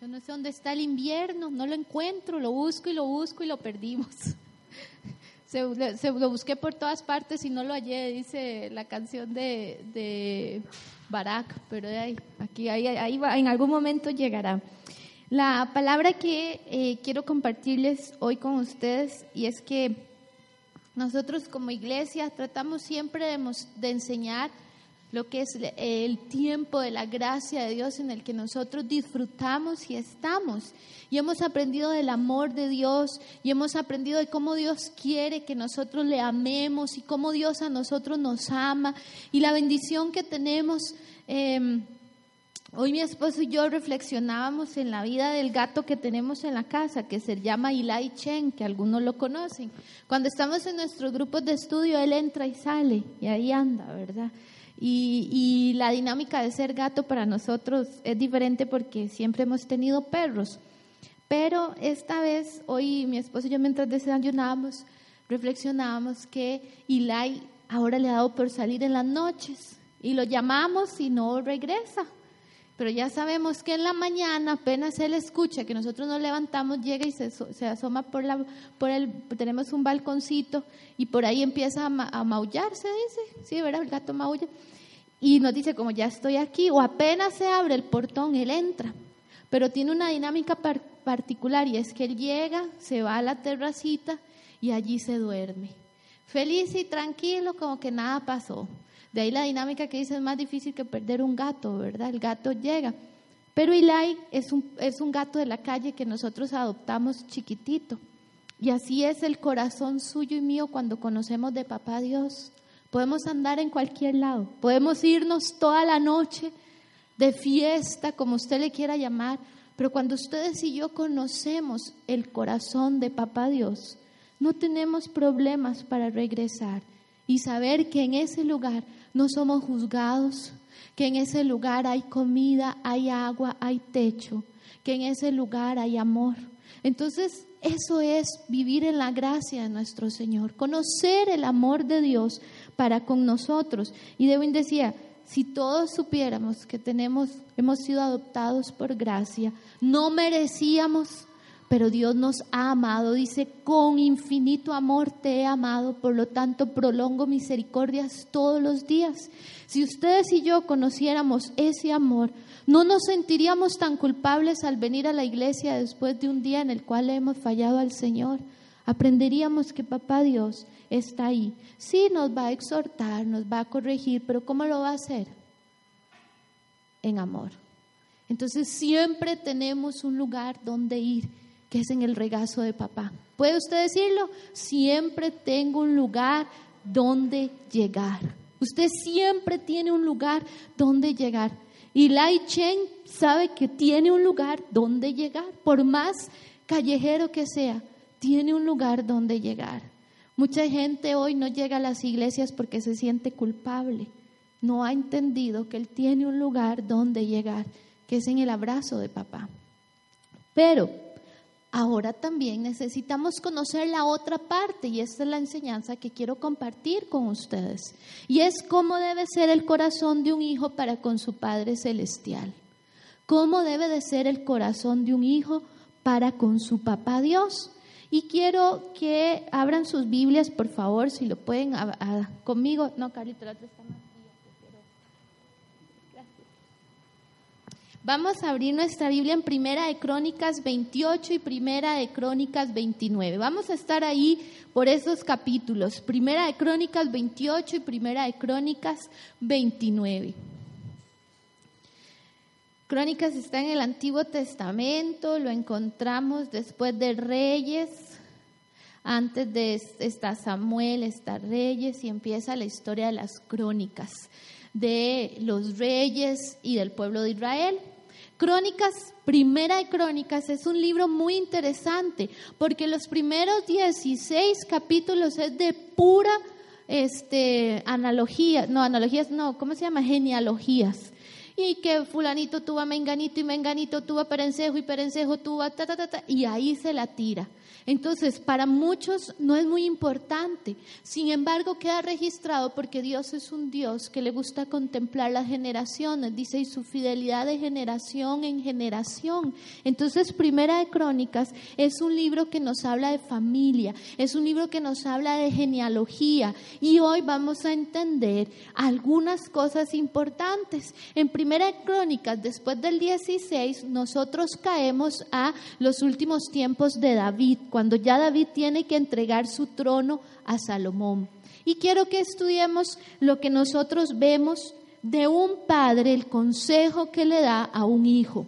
Yo no sé dónde está el invierno, no lo encuentro, lo busco y lo busco y lo perdimos. Se, se- lo busqué por todas partes y no lo hallé, dice la canción de, de Barak, pero de ahí, aquí, ahí, ahí va, en algún momento llegará. La palabra que eh, quiero compartirles hoy con ustedes y es que nosotros como iglesia tratamos siempre de, de enseñar lo que es el tiempo de la gracia de Dios en el que nosotros disfrutamos y estamos. Y hemos aprendido del amor de Dios y hemos aprendido de cómo Dios quiere que nosotros le amemos y cómo Dios a nosotros nos ama y la bendición que tenemos. em, Hoy mi esposo y yo reflexionábamos en la vida del gato que tenemos en la casa, que se llama Eli Chen, que algunos lo conocen. Cuando estamos en nuestros grupos de estudio, él entra y sale, y ahí anda, ¿verdad? Y, la dinámica de ser gato para nosotros es diferente porque siempre hemos tenido perros. Pero esta vez, hoy mi esposo y yo mientras desayunábamos, reflexionábamos que Eli ahora le ha dado por salir en las noches y lo llamamos y no regresa. Pero ya sabemos que en la mañana, apenas él escucha que nosotros nos levantamos, llega y se, se asoma por, la, por el, tenemos un balconcito y por ahí empieza a, ma- a maullar, se dice, sí, ¿verdad? El gato maulla. Y nos dice, como ya estoy aquí, o apenas se abre el portón, él entra. Pero tiene una dinámica par- particular y es que él llega, se va a la terracita y allí se duerme. Feliz y tranquilo, como que nada pasó. De ahí la dinámica que dice es más difícil que perder un gato, ¿verdad? El gato llega. Pero Eli es un, es un gato de la calle que nosotros adoptamos chiquitito. Y así es el corazón suyo y mío cuando conocemos de Papá Dios. Podemos andar en cualquier lado, podemos irnos toda la noche de fiesta, como usted le quiera llamar, pero cuando ustedes y yo conocemos el corazón de Papá Dios, no tenemos problemas para regresar y saber que en ese lugar no somos juzgados, que en ese lugar hay comida, hay agua, hay techo, que en ese lugar hay amor. Entonces, eso es vivir en la gracia de nuestro Señor, conocer el amor de Dios para con nosotros. Y Dewin decía, si todos supiéramos que tenemos, hemos sido adoptados por gracia, no merecíamos, pero Dios nos ha amado. Dice, con infinito amor te he amado, por lo tanto prolongo misericordias todos los días. Si ustedes y yo conociéramos ese amor, no nos sentiríamos tan culpables al venir a la iglesia después de un día en el cual hemos fallado al Señor. Aprenderíamos que Papá Dios está ahí. Sí, nos va a exhortar, nos va a corregir, pero ¿cómo lo va a hacer? En amor. Entonces siempre tenemos un lugar donde ir, que es en el regazo de papá. ¿Puede usted decirlo? Siempre tengo un lugar donde llegar. Usted siempre tiene un lugar donde llegar. Y Lai Chen sabe que tiene un lugar donde llegar, por más callejero que sea, tiene un lugar donde llegar. Mucha gente hoy no llega a las iglesias porque se siente culpable. No ha entendido que él tiene un lugar donde llegar, que es en el abrazo de papá. Pero ahora también necesitamos conocer la otra parte y esta es la enseñanza que quiero compartir con ustedes. Y es cómo debe ser el corazón de un hijo para con su Padre Celestial. ¿Cómo debe de ser el corazón de un hijo para con su papá Dios? Y quiero que abran sus Biblias, por favor, si lo pueden conmigo. No, Carlito, la está más Vamos a abrir nuestra Biblia en Primera de Crónicas 28 y Primera de Crónicas 29. Vamos a estar ahí por esos capítulos. Primera de Crónicas 28 y Primera de Crónicas 29. Crónicas está en el Antiguo Testamento, lo encontramos después de Reyes, antes de está Samuel, está Reyes y empieza la historia de las crónicas de los reyes y del pueblo de Israel. Crónicas, Primera de Crónicas, es un libro muy interesante porque los primeros 16 capítulos es de pura este, analogía, no, analogías, no, ¿cómo se llama? Genealogías. Y que fulanito tuvo a menganito y menganito tuvo a perencejo y perencejo tuvo a ta, ta, ta, ta, y ahí se la tira. Entonces, para muchos no es muy importante. Sin embargo, queda registrado porque Dios es un Dios que le gusta contemplar las generaciones, dice, y su fidelidad de generación en generación. Entonces, Primera de Crónicas es un libro que nos habla de familia, es un libro que nos habla de genealogía. Y hoy vamos a entender algunas cosas importantes. En Primera de Crónicas, después del 16, nosotros caemos a los últimos tiempos de David cuando ya David tiene que entregar su trono a Salomón. Y quiero que estudiemos lo que nosotros vemos de un padre, el consejo que le da a un hijo.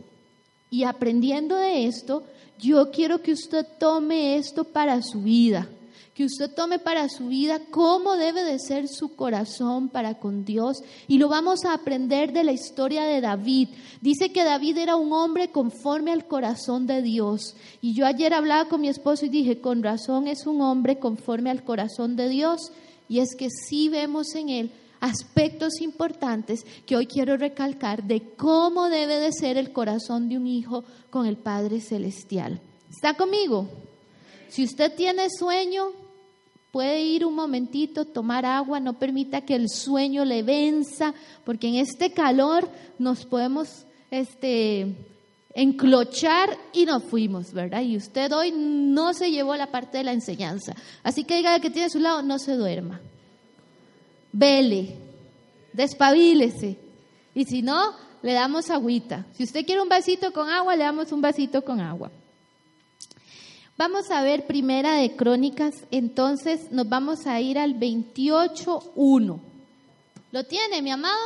Y aprendiendo de esto, yo quiero que usted tome esto para su vida que usted tome para su vida cómo debe de ser su corazón para con Dios. Y lo vamos a aprender de la historia de David. Dice que David era un hombre conforme al corazón de Dios. Y yo ayer hablaba con mi esposo y dije, con razón es un hombre conforme al corazón de Dios. Y es que sí vemos en él aspectos importantes que hoy quiero recalcar de cómo debe de ser el corazón de un hijo con el Padre Celestial. ¿Está conmigo? Si usted tiene sueño, Puede ir un momentito, tomar agua, no permita que el sueño le venza, porque en este calor nos podemos este, enclochar y nos fuimos, ¿verdad? Y usted hoy no se llevó la parte de la enseñanza. Así que diga que tiene a su lado, no se duerma. Vele, despabilese. Y si no, le damos agüita. Si usted quiere un vasito con agua, le damos un vasito con agua. Vamos a ver primera de Crónicas, entonces nos vamos a ir al 28.1. ¿Lo tiene, mi amado?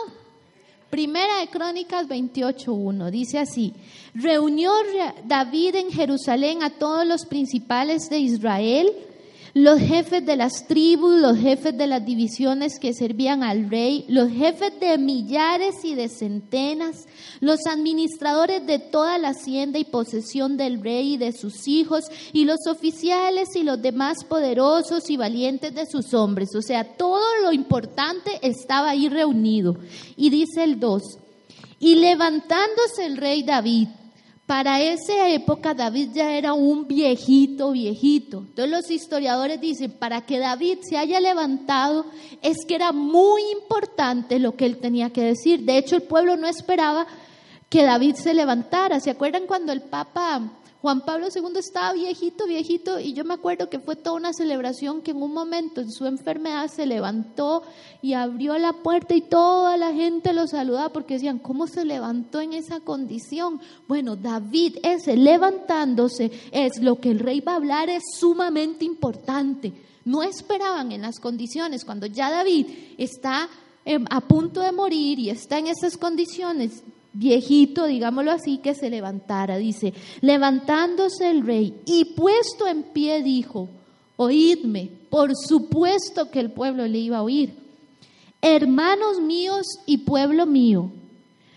Primera de Crónicas 28.1. Dice así, reunió David en Jerusalén a todos los principales de Israel los jefes de las tribus, los jefes de las divisiones que servían al rey, los jefes de millares y de centenas, los administradores de toda la hacienda y posesión del rey y de sus hijos, y los oficiales y los demás poderosos y valientes de sus hombres. O sea, todo lo importante estaba ahí reunido. Y dice el 2, y levantándose el rey David, para esa época David ya era un viejito, viejito. Entonces los historiadores dicen, para que David se haya levantado es que era muy importante lo que él tenía que decir. De hecho, el pueblo no esperaba que David se levantara. ¿Se acuerdan cuando el Papa Juan Pablo II estaba viejito, viejito, y yo me acuerdo que fue toda una celebración que en un momento en su enfermedad se levantó y abrió la puerta y toda la gente lo saludaba porque decían, ¿cómo se levantó en esa condición? Bueno, David, ese levantándose, es lo que el rey va a hablar, es sumamente importante. No esperaban en las condiciones, cuando ya David está em, a punto de morir y está en esas condiciones, viejito, digámoslo así, que se levantara. Dice, levantándose el rey y puesto en pie dijo, oídme, por supuesto que el pueblo le iba a oír. Hermanos míos y pueblo mío,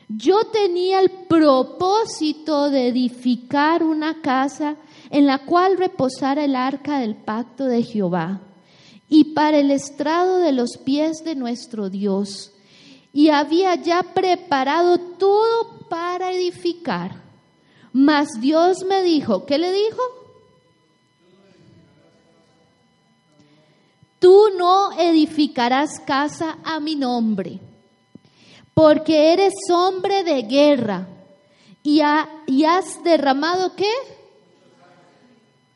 yo tenía el propósito de edificar una casa en la cual reposara el arca del pacto de Jehová y para el estrado de los pies de nuestro Dios y había ya preparado todo para edificar. Mas Dios me dijo, ¿qué le dijo? Tú no edificarás casa a mi nombre, porque eres hombre de guerra y, has derramado qué?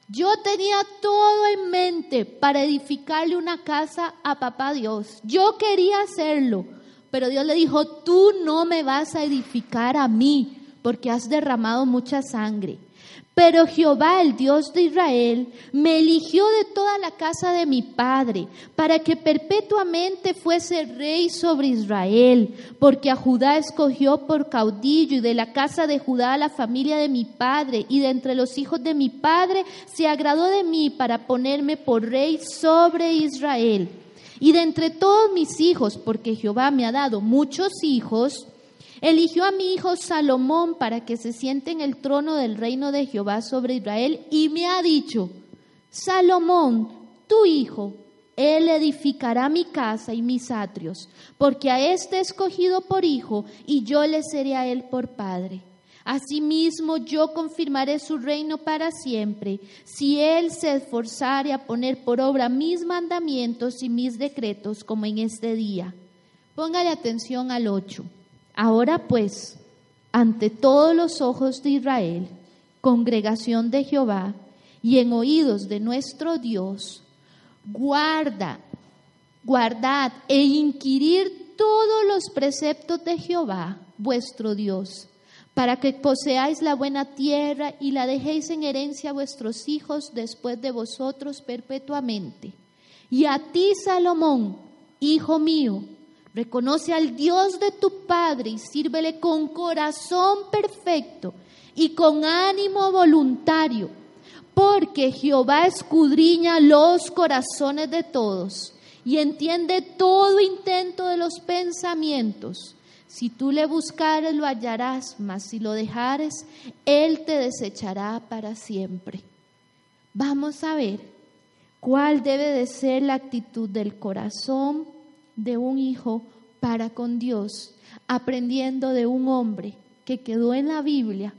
Yo tenía todo en mente para edificarle una casa a papá Dios. Yo quería hacerlo pero Dios le dijo, tú no me vas a edificar a mí porque has derramado mucha sangre. Pero Jehová, el Dios de Israel, me eligió de toda la casa de mi padre, para que perpetuamente fuese rey sobre Israel, porque a Judá escogió por caudillo, y de la casa de Judá a la familia de mi padre, y de entre los hijos de mi padre se agradó de mí para ponerme por rey sobre Israel. Y de entre todos mis hijos, porque Jehová me ha dado muchos hijos, Eligió a mi hijo Salomón para que se siente en el trono del reino de Jehová sobre Israel y me ha dicho, Salomón, tu hijo, él edificará mi casa y mis atrios, porque a este escogido por hijo y yo le seré a él por padre. Asimismo yo confirmaré su reino para siempre, si él se esforzare a poner por obra mis mandamientos y mis decretos como en este día. Póngale atención al 8. Ahora pues, ante todos los ojos de Israel, congregación de Jehová, y en oídos de nuestro Dios, guarda, guardad e inquirir todos los preceptos de Jehová, vuestro Dios, para que poseáis la buena tierra y la dejéis en herencia a vuestros hijos después de vosotros perpetuamente. Y a ti, Salomón, hijo mío, reconoce al Dios de tu Padre y sírvele con corazón perfecto y con ánimo voluntario porque Jehová escudriña los corazones de todos y entiende todo intento de los pensamientos. Si tú le buscares, lo hallarás, mas si lo dejares, Él te desechará para siempre. Vamos a ver cuál debe de ser la actitud del corazón de un hijo para con Dios, aprendiendo de un hombre que quedó en la Biblia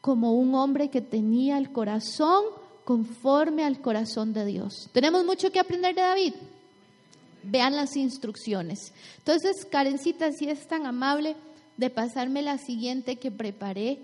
como un hombre que tenía el corazón conforme al corazón de Dios. Tenemos mucho que aprender de David. Vean las instrucciones. Entonces, Karencita, si es tan amable de pasarme la siguiente que preparé.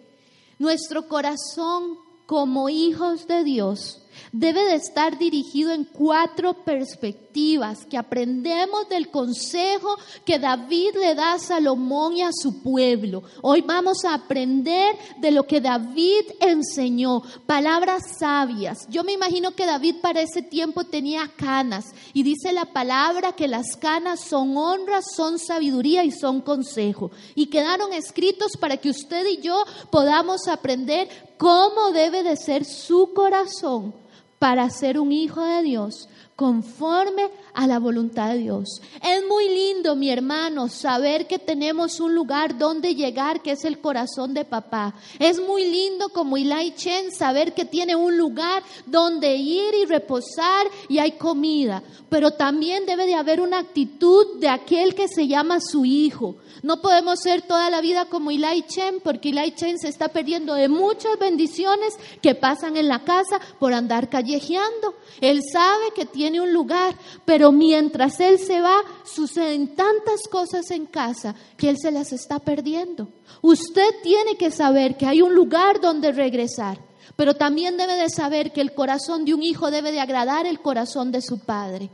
Nuestro corazón como hijos de Dios debe de estar dirigido en cuatro perspectivas que aprendemos del consejo que David le da a Salomón y a su pueblo. Hoy vamos a aprender de lo que David enseñó, palabras sabias. Yo me imagino que David para ese tiempo tenía canas y dice la palabra que las canas son honras, son sabiduría y son consejo. Y quedaron escritos para que usted y yo podamos aprender cómo debe de ser su corazón para ser un hijo de Dios conforme a la voluntad de Dios. Es muy lindo, mi hermano, saber que tenemos un lugar donde llegar, que es el corazón de papá. Es muy lindo como Eli Chen saber que tiene un lugar donde ir y reposar y hay comida. Pero también debe de haber una actitud de aquel que se llama su hijo. No podemos ser toda la vida como Eli Chen, porque Eli Chen se está perdiendo de muchas bendiciones que pasan en la casa por andar callejeando. Él sabe que tiene un lugar, pero mientras él se va, suceden tantas cosas en casa que él se las está perdiendo. Usted tiene que saber que hay un lugar donde regresar, pero también debe de saber que el corazón de un hijo debe de agradar el corazón de su padre.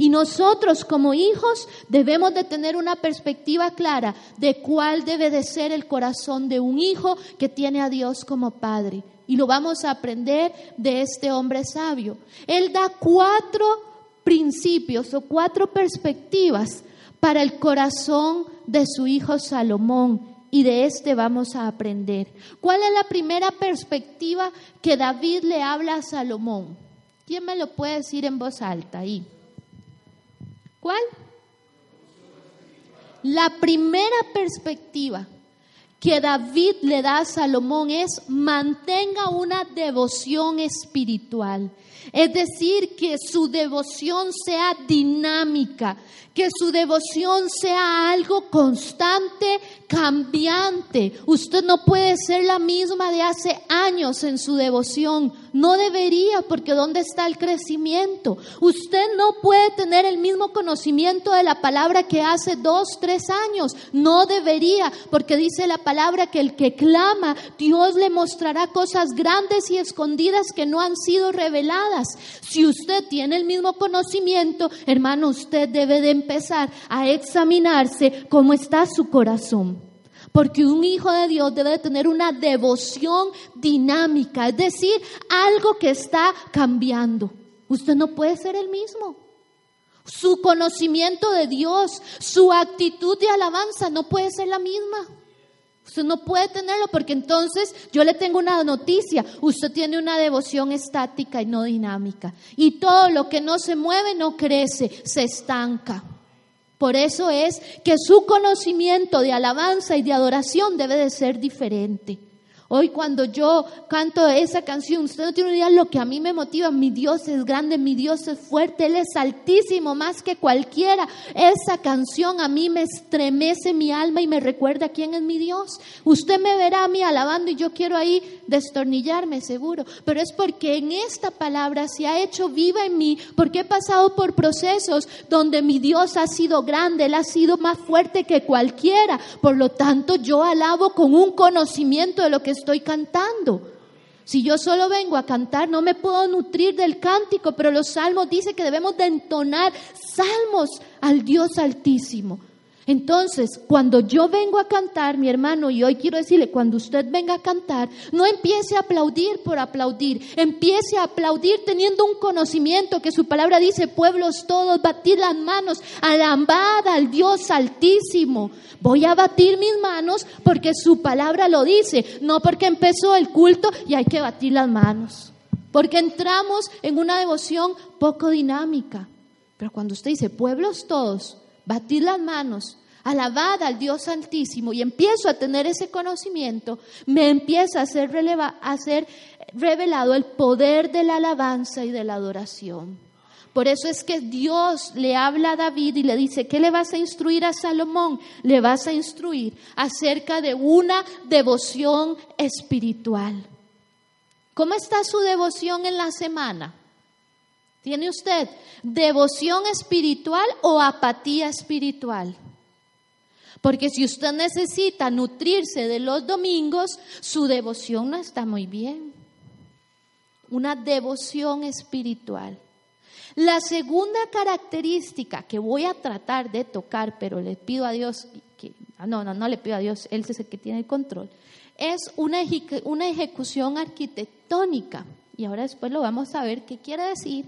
Y nosotros como hijos debemos de tener una perspectiva clara de cuál debe de ser el corazón de un hijo que tiene a Dios como padre. Y lo vamos a aprender de este hombre sabio. Él da cuatro principios o cuatro perspectivas para el corazón de su hijo Salomón. Y de este vamos a aprender. ¿Cuál es la primera perspectiva que David le habla a Salomón? ¿Quién me lo puede decir en voz alta ahí? ¿Cuál? La primera perspectiva que David le da a Salomón es mantenga una devoción espiritual. Es decir, que su devoción sea dinámica, que su devoción sea algo constante, cambiante. Usted no puede ser la misma de hace años en su devoción. No debería, porque ¿dónde está el crecimiento? Usted no puede tener el mismo conocimiento de la palabra que hace dos, tres años. No debería, porque dice la palabra que el que clama, Dios le mostrará cosas grandes y escondidas que no han sido reveladas. Si usted tiene el mismo conocimiento, hermano, usted debe de empezar a examinarse cómo está su corazón. Porque un hijo de Dios debe tener una devoción dinámica, es decir, algo que está cambiando. Usted no puede ser el mismo. Su conocimiento de Dios, su actitud de alabanza no puede ser la misma. Usted no puede tenerlo porque entonces yo le tengo una noticia. Usted tiene una devoción estática y no dinámica. Y todo lo que no se mueve no crece, se estanca. Por eso es que su conocimiento de alabanza y de adoración debe de ser diferente. Hoy cuando yo canto esa canción, usted no tiene idea de lo que a mí me motiva. Mi Dios es grande, mi Dios es fuerte, Él es altísimo más que cualquiera. Esa canción a mí me estremece mi alma y me recuerda quién es mi Dios. Usted me verá a mí alabando y yo quiero ahí destornillarme seguro. Pero es porque en esta palabra se ha hecho viva en mí, porque he pasado por procesos donde mi Dios ha sido grande, Él ha sido más fuerte que cualquiera. Por lo tanto, yo alabo con un conocimiento de lo que estoy cantando. Si yo solo vengo a cantar, no me puedo nutrir del cántico, pero los salmos dicen que debemos de entonar salmos al Dios altísimo. Entonces, cuando yo vengo a cantar, mi hermano, y hoy quiero decirle, cuando usted venga a cantar, no empiece a aplaudir por aplaudir, empiece a aplaudir teniendo un conocimiento que su palabra dice, pueblos todos, batir las manos, alambad al Dios altísimo. Voy a batir mis manos porque su palabra lo dice, no porque empezó el culto y hay que batir las manos, porque entramos en una devoción poco dinámica. Pero cuando usted dice, pueblos todos, batir las manos, alabad al Dios Altísimo y empiezo a tener ese conocimiento, me empieza a ser, releva, a ser revelado el poder de la alabanza y de la adoración. Por eso es que Dios le habla a David y le dice, ¿qué le vas a instruir a Salomón? Le vas a instruir acerca de una devoción espiritual. ¿Cómo está su devoción en la semana? ¿Tiene usted devoción espiritual o apatía espiritual? Porque si usted necesita nutrirse de los domingos, su devoción no está muy bien. Una devoción espiritual. La segunda característica que voy a tratar de tocar, pero le pido a Dios, que, no, no, no le pido a Dios, Él es el que tiene el control, es una, una ejecución arquitectónica. Y ahora después lo vamos a ver qué quiere decir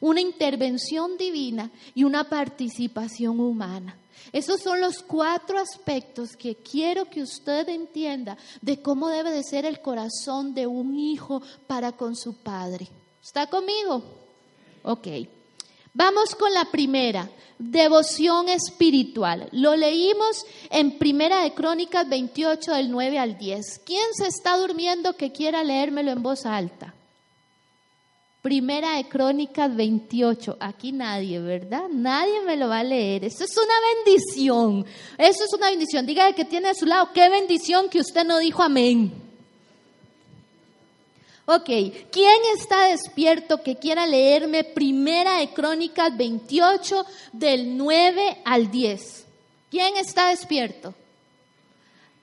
una intervención divina y una participación humana. Esos son los cuatro aspectos que quiero que usted entienda de cómo debe de ser el corazón de un hijo para con su padre. ¿Está conmigo? Ok. Vamos con la primera, devoción espiritual. Lo leímos en Primera de Crónicas 28 del 9 al 10. ¿Quién se está durmiendo que quiera leérmelo en voz alta? Primera de Crónicas 28. Aquí nadie, ¿verdad? Nadie me lo va a leer. Eso es una bendición. Eso es una bendición. Dígale que tiene a su lado, qué bendición que usted no dijo amén. Ok, ¿quién está despierto que quiera leerme Primera de Crónicas 28 del 9 al 10? ¿Quién está despierto?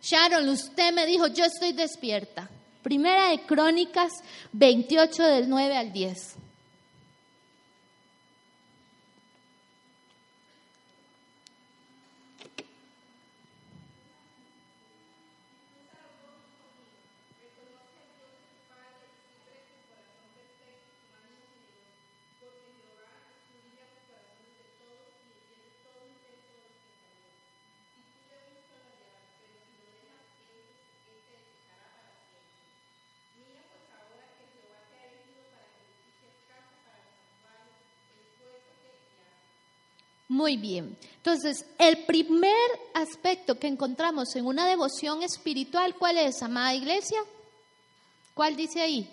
Sharon, usted me dijo, yo estoy despierta. Primera de Crónicas 28 del 9 al 10. Muy bien. Entonces, el primer aspecto que encontramos en una devoción espiritual, ¿cuál es, amada iglesia? ¿Cuál dice ahí?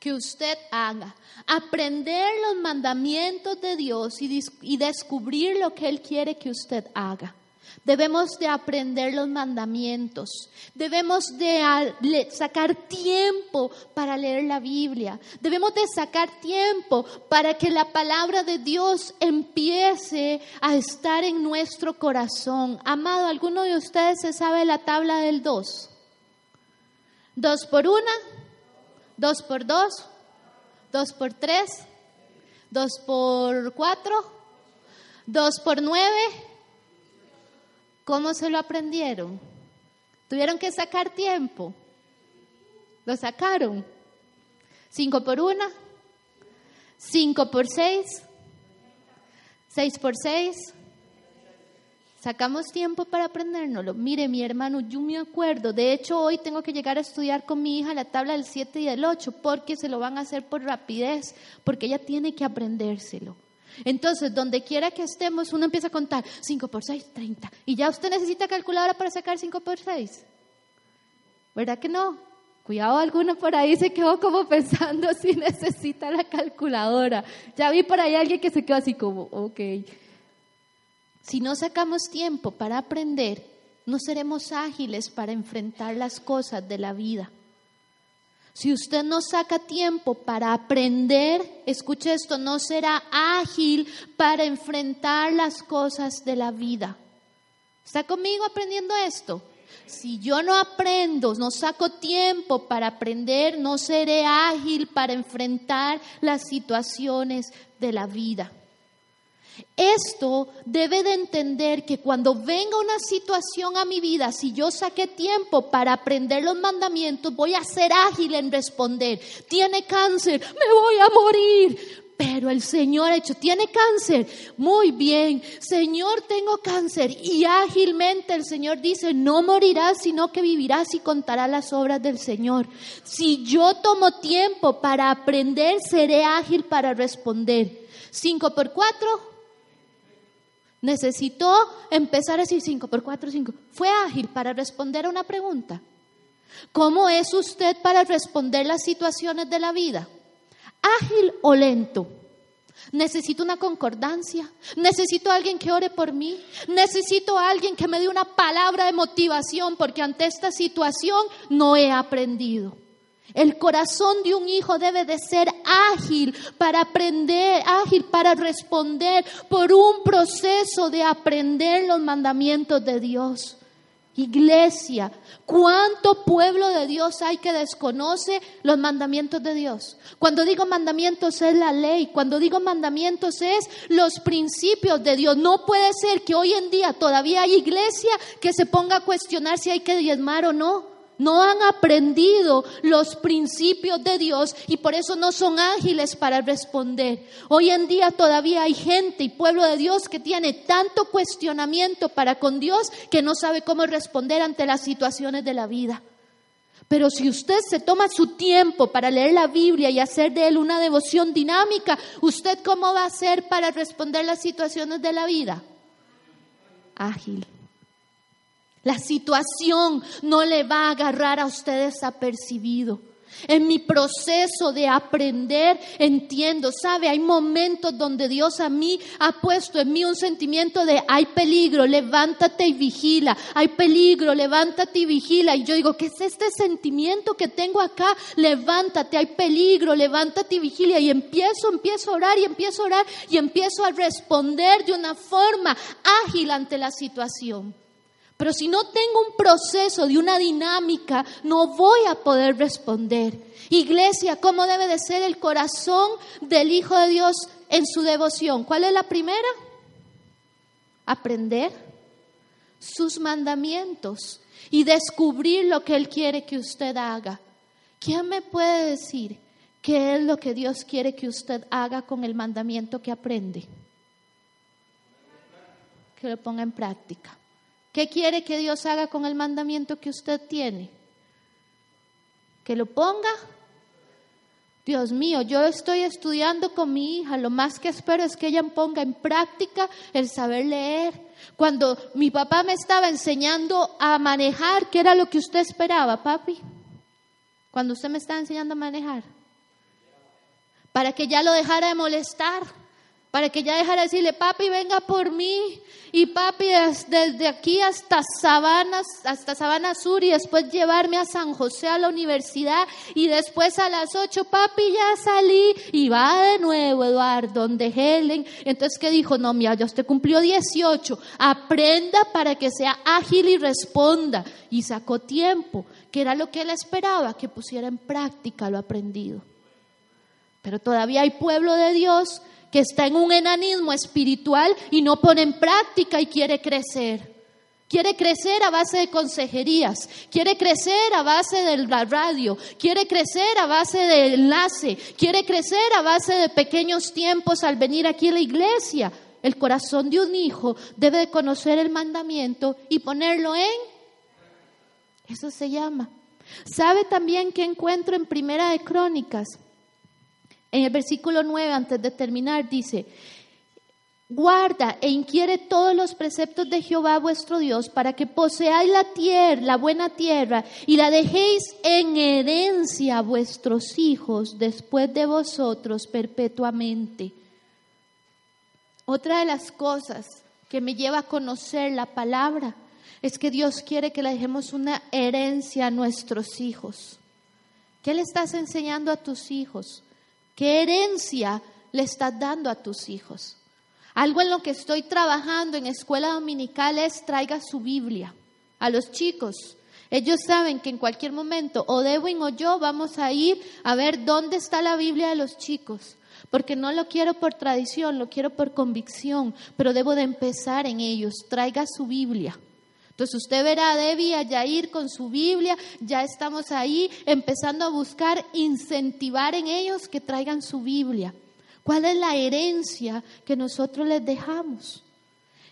que usted haga, aprender los mandamientos de Dios y, y, descubrir lo que Él quiere que usted haga. Debemos de aprender los mandamientos. Debemos de sacar tiempo para leer la Biblia. Debemos de sacar tiempo para que la palabra de Dios empiece a estar en nuestro corazón. Amado, ¿alguno de ustedes se sabe la tabla del 2? ¿Dos por una? ¿Dos por dos? ¿Dos por tres? ¿Dos por cuatro? ¿Dos por nueve? ¿Cómo se lo aprendieron? Tuvieron que sacar tiempo. Lo sacaron. Cinco por una, cinco por seis, seis por seis, Sacamos tiempo para aprendérnoslo. Mire, mi hermano, yo me acuerdo. De hecho, hoy tengo que llegar a estudiar con mi hija la tabla del 7 y del 8 porque se lo van a hacer por rapidez, porque ella tiene que aprendérselo. Entonces, donde quiera que estemos, uno empieza a contar 5 por 6, 30. Y ya usted necesita calculadora para sacar 5 por 6. ¿Verdad que no? Cuidado, alguno por ahí se quedó como pensando si necesita la calculadora. Ya vi por ahí alguien que se quedó así como, ok. Si no sacamos tiempo para aprender, no seremos ágiles para enfrentar las cosas de la vida. Si usted no saca tiempo para aprender, escuche esto, no será ágil para enfrentar las cosas de la vida. ¿Está conmigo aprendiendo esto? Si yo no aprendo, no saco tiempo para aprender, no seré ágil para enfrentar las situaciones de la vida. Esto debe de entender que cuando venga una situación a mi vida, si yo saqué tiempo para aprender los mandamientos, voy a ser ágil en responder. Tiene cáncer, me voy a morir. Pero el Señor ha hecho, tiene cáncer. Muy bien, Señor, tengo cáncer. Y ágilmente el Señor dice, no morirás, sino que vivirás y contarás las obras del Señor. Si yo tomo tiempo para aprender, seré ágil para responder. Cinco por cuatro, necesitó empezar a decir 5 por 4, 5. Fue ágil para responder a una pregunta. ¿Cómo es usted para responder las situaciones de la vida? ¿Ágil o lento? Necesito una concordancia, necesito alguien que ore por mí, necesito alguien que me dé una palabra de motivación porque ante esta situación no he aprendido. El corazón de un hijo debe de ser ágil para aprender, ágil para responder por un proceso de aprender los mandamientos de Dios. Iglesia, ¿cuánto pueblo de Dios hay que desconoce los mandamientos de Dios? Cuando digo mandamientos es la ley, cuando digo mandamientos es los principios de Dios. No puede ser que hoy en día todavía hay iglesia que se ponga a cuestionar si hay que diezmar o no. No han aprendido los principios de Dios y por eso no son ágiles para responder. Hoy en día todavía hay gente y pueblo de Dios que tiene tanto cuestionamiento para con Dios que no sabe cómo responder ante las situaciones de la vida. Pero si usted se toma su tiempo para leer la Biblia y hacer de él una devoción dinámica, ¿usted cómo va a hacer para responder las situaciones de la vida? Ágil. La situación no le va a agarrar a usted desapercibido. En mi proceso de aprender entiendo, sabe, hay momentos donde Dios a mí ha puesto en mí un sentimiento de hay peligro, levántate y vigila, hay peligro, levántate y vigila. Y yo digo, ¿qué es este sentimiento que tengo acá? Levántate, hay peligro, levántate y vigila. Y empiezo, empiezo a orar y empiezo a orar y empiezo a responder de una forma ágil ante la situación. Pero si no tengo un proceso de una dinámica, no voy a poder responder. Iglesia, ¿cómo debe de ser el corazón del Hijo de Dios en su devoción? ¿Cuál es la primera? Aprender sus mandamientos y descubrir lo que Él quiere que usted haga. ¿Quién me puede decir qué es lo que Dios quiere que usted haga con el mandamiento que aprende? Que lo ponga en práctica. ¿Qué quiere que Dios haga con el mandamiento que usted tiene? ¿Que lo ponga? Dios mío, yo estoy estudiando con mi hija, lo más que espero es que ella ponga en práctica el saber leer. Cuando mi papá me estaba enseñando a manejar, ¿qué era lo que usted esperaba, papi? Cuando usted me estaba enseñando a manejar. Para que ya lo dejara de molestar para que ya dejara de decirle, papi, venga por mí. Y papi, desde aquí hasta Sabanas, hasta Sabana Sur y después llevarme a San José a la universidad. Y después a las ocho, papi, ya salí. Y va de nuevo, Eduardo, donde Helen. Entonces, ¿qué dijo? No, mira, ya usted cumplió 18. Aprenda para que sea ágil y responda. Y sacó tiempo, que era lo que él esperaba, que pusiera en práctica lo aprendido. Pero todavía hay pueblo de Dios que está en un enanismo espiritual y no pone en práctica y quiere crecer. Quiere crecer a base de consejerías, quiere crecer a base de la radio, quiere crecer a base de enlace, quiere crecer a base de pequeños tiempos al venir aquí a la iglesia. el corazón de un hijo debe de conocer el mandamiento y ponerlo en... Eso se llama. ¿Sabe también que encuentro en Primera de Crónicas? En el versículo 9, antes de terminar, dice, Guarda e inquiere todos los preceptos de Jehová vuestro Dios para que poseáis la tierra, la buena tierra, y la dejéis en herencia a vuestros hijos después de vosotros perpetuamente. Otra de las cosas que me lleva a conocer la palabra es que Dios quiere que le dejemos una herencia a nuestros hijos. ¿Qué le estás enseñando a tus hijos? ¿Qué herencia le estás dando a tus hijos? Algo en lo que estoy trabajando en escuela dominical es traiga su Biblia a los chicos. Ellos saben que en cualquier momento o Dewin o yo vamos a ir a ver dónde está la Biblia de los chicos. Porque no lo quiero por tradición, lo quiero por convicción, pero debo de empezar en ellos. Traiga su Biblia. Entonces usted verá a Debbie a Yair con su Biblia, ya estamos ahí empezando a buscar incentivar en ellos que traigan su Biblia. ¿Cuál es la herencia que nosotros les dejamos?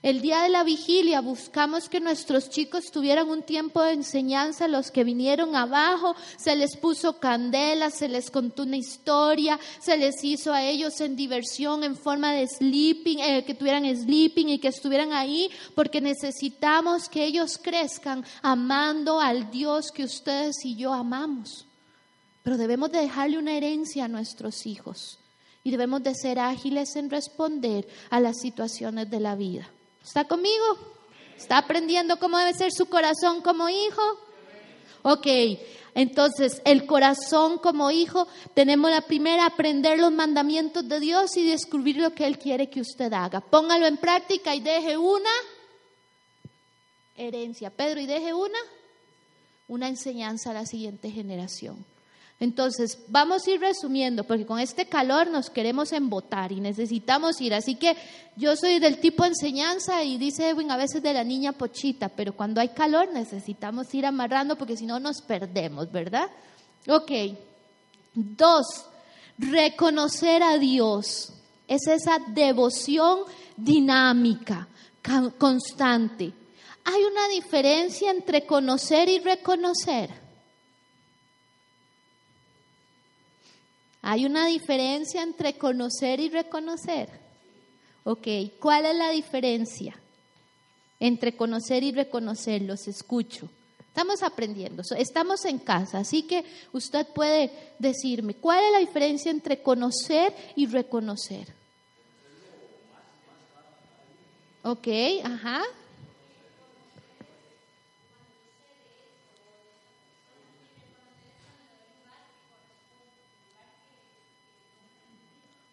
El día de la vigilia buscamos que nuestros chicos tuvieran un tiempo de enseñanza. Los que vinieron abajo, se les puso candela, se les contó una historia, se les hizo a ellos en diversión en forma de sleeping, eh, que tuvieran sleeping y que estuvieran ahí, porque necesitamos que ellos crezcan amando al Dios que ustedes y yo amamos. Pero debemos de dejarle una herencia a nuestros hijos y debemos de ser ágiles en responder a las situaciones de la vida. ¿Está conmigo? ¿Está aprendiendo cómo debe ser su corazón como hijo? Ok, entonces el corazón como hijo, tenemos la primera, aprender los mandamientos de Dios y descubrir lo que Él quiere que usted haga. Póngalo en práctica y deje una herencia. Pedro, y deje una, una enseñanza a la siguiente generación. Entonces, vamos a ir resumiendo, porque con este calor nos queremos embotar y necesitamos ir. Así que yo soy del tipo enseñanza y dice Edwin a veces de la niña pochita, pero cuando hay calor necesitamos ir amarrando porque si no nos perdemos, ¿verdad? Ok. Dos, reconocer a Dios. Es esa devoción dinámica, constante. Hay una diferencia entre conocer y reconocer. Hay una diferencia entre conocer y reconocer. Ok, ¿cuál es la diferencia entre conocer y reconocer? Los escucho. Estamos aprendiendo, estamos en casa, así que usted puede decirme, ¿cuál es la diferencia entre conocer y reconocer? Ok, ajá.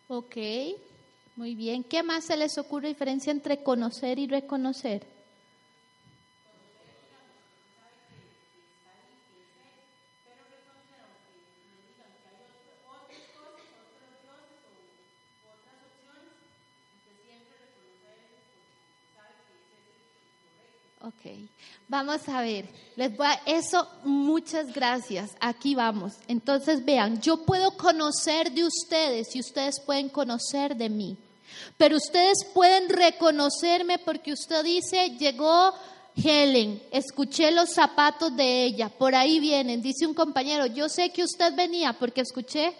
Ok, muy bien. ¿Qué más se les ocurre diferencia entre conocer y reconocer? Ok, vamos a ver. Les voy a, eso, muchas gracias. Aquí vamos. Entonces vean, yo puedo conocer de ustedes y ustedes pueden conocer de mí. Pero ustedes pueden reconocerme porque usted dice, llegó Helen, escuché los zapatos de ella, por ahí vienen. Dice un compañero, yo sé que usted venía porque escuché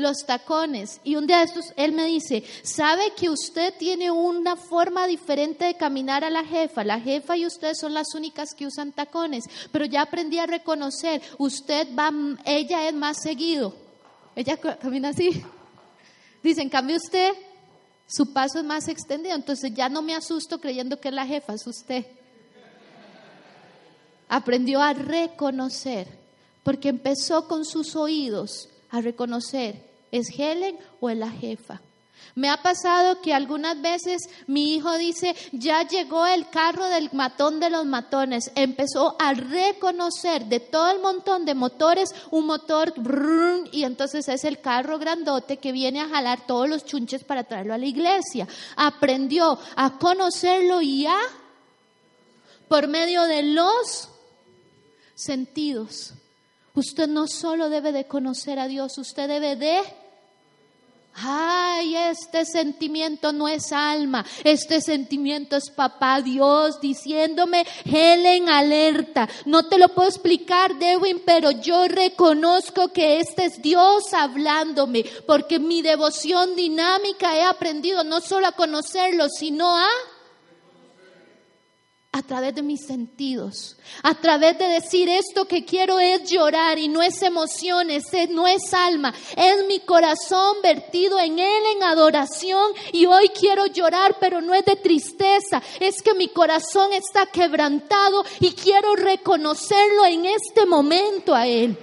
los tacones. Y un día de estos, él me dice, ¿sabe que usted tiene una forma diferente de caminar a la jefa? La jefa y usted son las únicas que usan tacones, pero ya aprendí a reconocer, usted va, ella es más seguido. Ella camina así. Dice, en cambio usted, su paso es más extendido, entonces ya no me asusto creyendo que es la jefa, es usted. Aprendió a reconocer, porque empezó con sus oídos a reconocer ¿Es Helen o es la jefa? Me ha pasado que algunas veces mi hijo dice, ya llegó el carro del matón de los matones. Empezó a reconocer de todo el montón de motores un motor y entonces es el carro grandote que viene a jalar todos los chunches para traerlo a la iglesia. Aprendió a conocerlo ya por medio de los sentidos. Usted no solo debe de conocer a Dios, usted debe de Ay, este sentimiento no es alma, este sentimiento es papá Dios diciéndome, Helen, alerta. No te lo puedo explicar, Dewin, pero yo reconozco que este es Dios hablándome, porque mi devoción dinámica he aprendido no solo a conocerlo, sino a a través de mis sentidos, a través de decir esto que quiero es llorar y no es emociones, no es alma, es mi corazón vertido en Él en adoración y hoy quiero llorar, pero no es de tristeza, es que mi corazón está quebrantado y quiero reconocerlo en este momento a Él.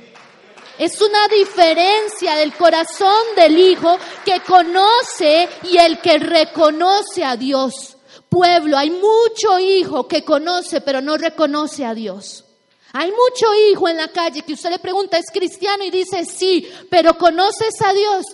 Es una diferencia del corazón del Hijo que conoce y el que reconoce a Dios pueblo, hay mucho hijo que conoce pero no reconoce a Dios. Hay mucho hijo en la calle que usted le pregunta, ¿es cristiano? Y dice, sí, pero ¿conoces a Dios?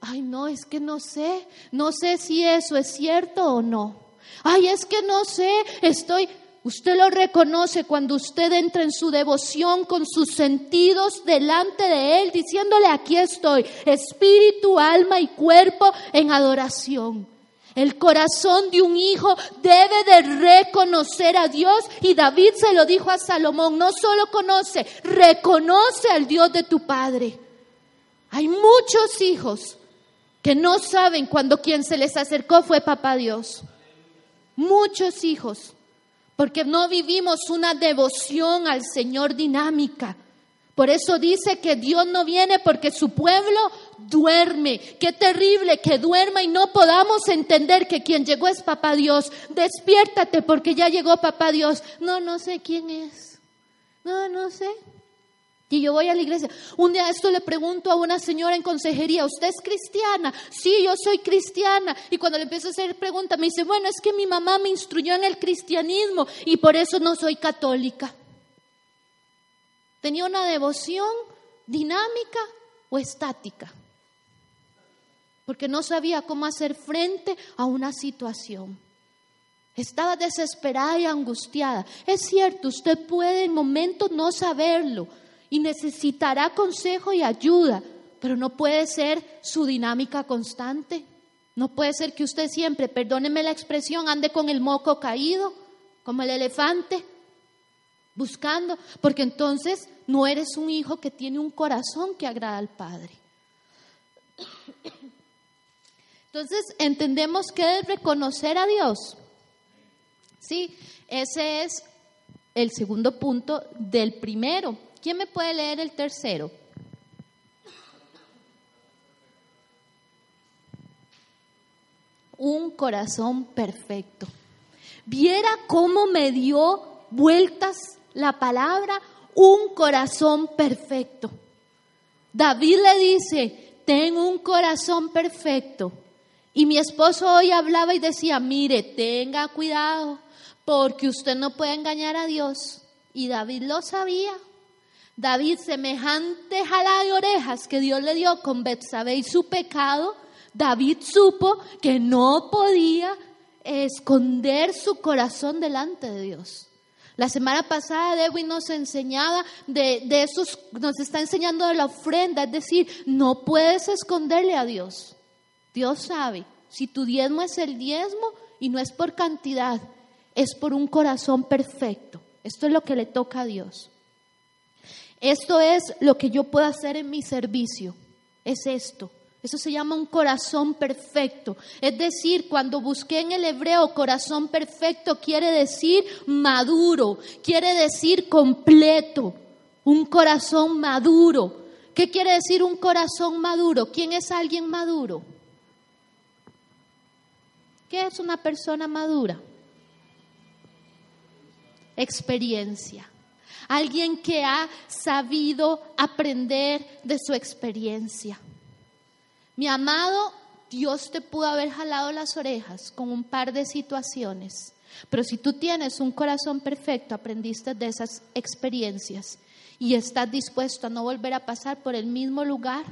Ay, no, es que no sé, no sé si eso es cierto o no. Ay, es que no sé, estoy... Usted lo reconoce cuando usted entra en su devoción con sus sentidos delante de Él, diciéndole, aquí estoy, espíritu, alma y cuerpo en adoración. El corazón de un hijo debe de reconocer a Dios y David se lo dijo a Salomón, no solo conoce, reconoce al Dios de tu padre. Hay muchos hijos que no saben cuando quien se les acercó fue papá Dios. Muchos hijos, porque no vivimos una devoción al Señor dinámica. Por eso dice que Dios no viene porque su pueblo duerme. Qué terrible que duerma y no podamos entender que quien llegó es papá Dios. Despiértate porque ya llegó papá Dios. No, no sé quién es. No, no sé. Y yo voy a la iglesia. Un día esto le pregunto a una señora en consejería, ¿usted es cristiana? Sí, yo soy cristiana. Y cuando le empiezo a hacer preguntas, me dice, bueno, es que mi mamá me instruyó en el cristianismo y por eso no soy católica. Tenía una devoción dinámica o estática, porque no sabía cómo hacer frente a una situación. Estaba desesperada y angustiada. Es cierto, usted puede en momentos no saberlo y necesitará consejo y ayuda, pero no puede ser su dinámica constante. No puede ser que usted siempre, perdóneme la expresión, ande con el moco caído, como el elefante, buscando, porque entonces no eres un hijo que tiene un corazón que agrada al Padre. Entonces, entendemos que es reconocer a Dios. Sí, ese es el segundo punto del primero. ¿Quién me puede leer el tercero? Un corazón perfecto. Viera cómo me dio vueltas la palabra un corazón perfecto. David le dice, tengo un corazón perfecto. Y mi esposo hoy hablaba y decía, mire, tenga cuidado, porque usted no puede engañar a Dios. Y David lo sabía. David, semejante jala de orejas que Dios le dio con Betsabé y su pecado, David supo que no podía esconder su corazón delante de Dios. La semana pasada Dewey nos enseñaba de, de esos, nos está enseñando de la ofrenda, es decir, no puedes esconderle a Dios. Dios sabe, si tu diezmo es el diezmo y no es por cantidad, es por un corazón perfecto. Esto es lo que le toca a Dios. Esto es lo que yo puedo hacer en mi servicio. Es esto. Eso se llama un corazón perfecto. Es decir, cuando busqué en el hebreo corazón perfecto, quiere decir maduro, quiere decir completo. Un corazón maduro. ¿Qué quiere decir un corazón maduro? ¿Quién es alguien maduro? ¿Qué es una persona madura? Experiencia. Alguien que ha sabido aprender de su experiencia. Mi amado, Dios te pudo haber jalado las orejas con un par de situaciones, pero si tú tienes un corazón perfecto, aprendiste de esas experiencias y estás dispuesto a no volver a pasar por el mismo lugar